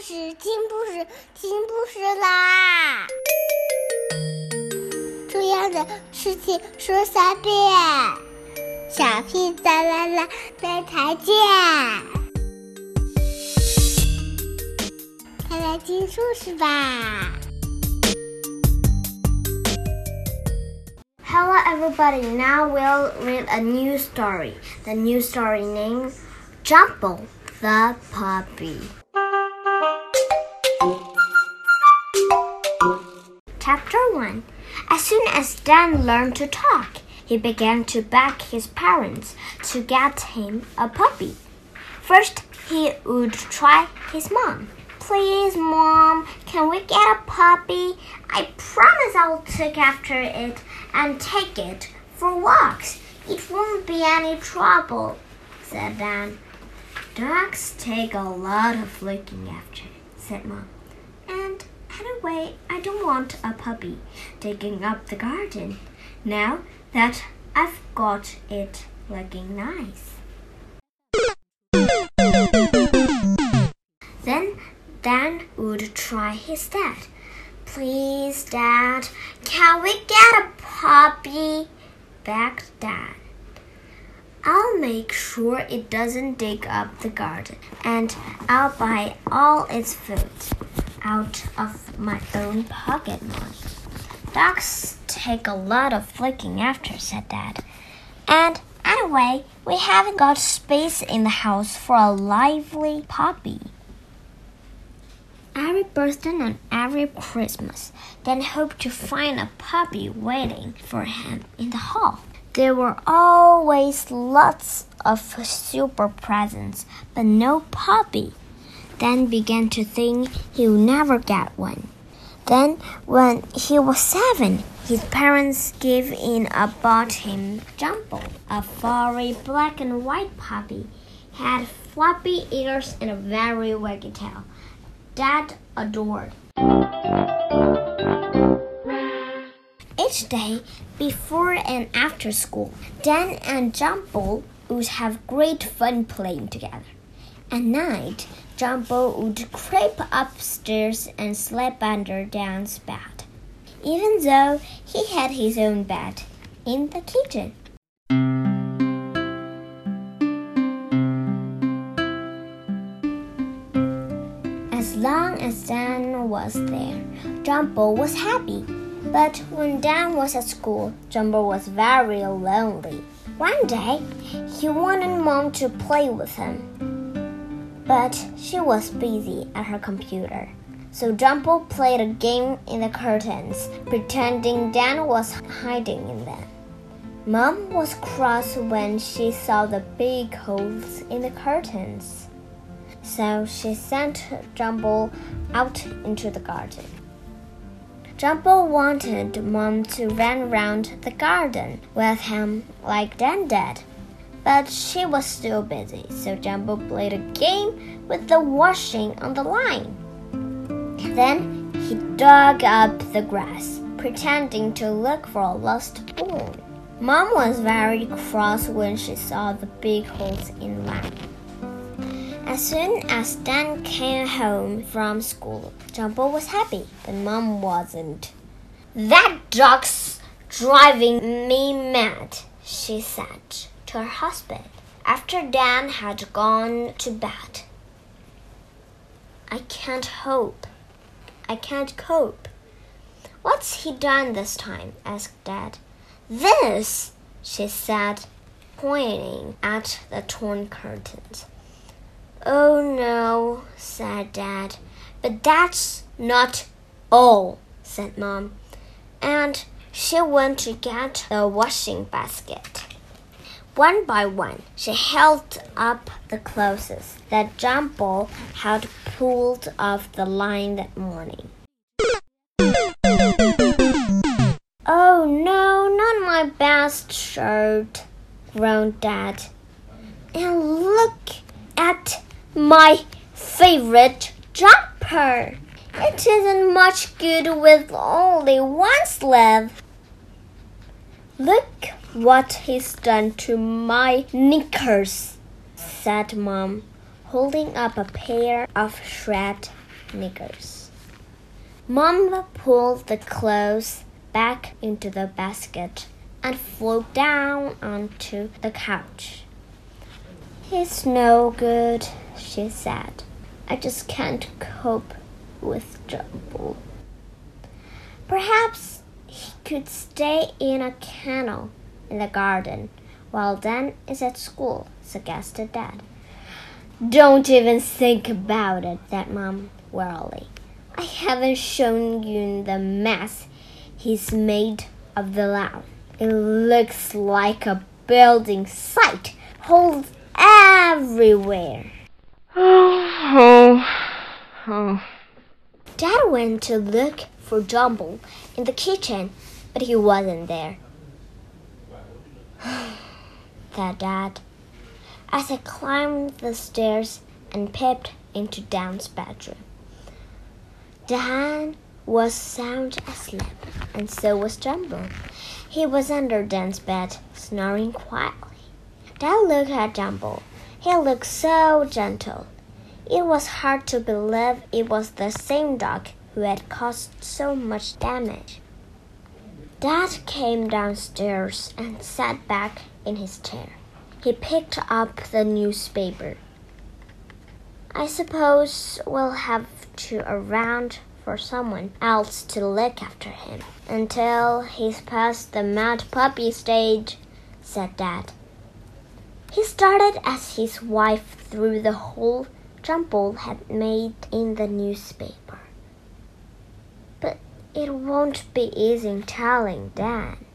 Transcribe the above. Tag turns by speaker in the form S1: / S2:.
S1: 事，听故事，听故事啦！重要的事情说三遍，小屁哒啦啦，明天见！快来听故事吧
S2: ！Hello, everybody. Now we'll read a new story. The new story named Jumbo the Puppy. Chapter 1 As soon as Dan learned to talk, he began to beg his parents to get him a puppy. First, he would try his mom. Please, mom, can we get a puppy? I promise I'll take after it and take it for walks. It won't be any trouble, said Dan. Dogs take a lot of looking after, said Mom. Anyway, I don't want a puppy digging up the garden now that I've got it looking nice. Then Dan would try his dad. Please, Dad, can we get a puppy? begged Dad. I'll make sure it doesn't dig up the garden, and I'll buy all its food out of my own pocket money. Dogs take a lot of looking after, said Dad. And anyway, we haven't got space in the house for a lively puppy. Every birthday and every Christmas, Dan hoped to find a puppy waiting for him in the hall. There were always lots of super presents, but no puppy then began to think he would never get one. Then, when he was seven, his parents gave in and bought him Jumble, a furry black and white puppy. He had floppy ears and a very waggy tail. Dad adored. Each day, before and after school, Dan and Jumble would have great fun playing together. At night, Jumble would creep upstairs and sleep under Dan's bed, even though he had his own bed in the kitchen. As long as Dan was there, Jumble was happy. But when Dan was at school, Jumble was very lonely. One day, he wanted Mom to play with him. But she was busy at her computer. So Jumble played a game in the curtains, pretending Dan was hiding in them. Mom was cross when she saw the big holes in the curtains. So she sent Jumble out into the garden. Jumble wanted Mom to run around the garden with him like Dan did. But she was still busy, so Jumble played a game with the washing on the line. Then he dug up the grass, pretending to look for a lost spoon. Mom was very cross when she saw the big holes in the line. As soon as Dan came home from school, Jumble was happy, but Mom wasn't. That dog's driving me mad, she said to her husband after Dan had gone to bed. I can't hope. I can't cope. What's he done this time? asked Dad. This, she said, pointing at the torn curtains. Oh no, said Dad. But that's not all, said Mom. And she went to get the washing basket. One by one, she held up the clothes that John Jumble had pulled off the line that morning. Oh no, not my best shirt, groaned Dad. And look at my favorite jumper. It isn't much good with only one sleeve. Look what he's done to my knickers, said Mom, holding up a pair of shred knickers. Mom pulled the clothes back into the basket and flew down onto the couch. He's no good, she said. I just can't cope with Jumble. Perhaps could stay in a kennel in the garden while Dan is at school, suggested Dad. Don't even think about it, said Mom wearily. I haven't shown you the mess he's made of the lawn. It looks like a building site, holes everywhere.
S3: Oh, oh, oh.
S2: Dad went to look for Jumble in the kitchen, but he wasn't there. said Dad, as I climbed the stairs and peeped into Dan's bedroom. Dan was sound asleep, and so was Jumble. He was under Dan's bed, snoring quietly. Dad looked at Jumble. He looked so gentle. It was hard to believe it was the same dog who had caused so much damage. Dad came downstairs and sat back in his chair. He picked up the newspaper. I suppose we'll have to around for someone else to look after him until he's past the mad puppy stage, said Dad. He started as his wife threw the hole Jumble had made in the newspaper. It won't be easy telling Dan.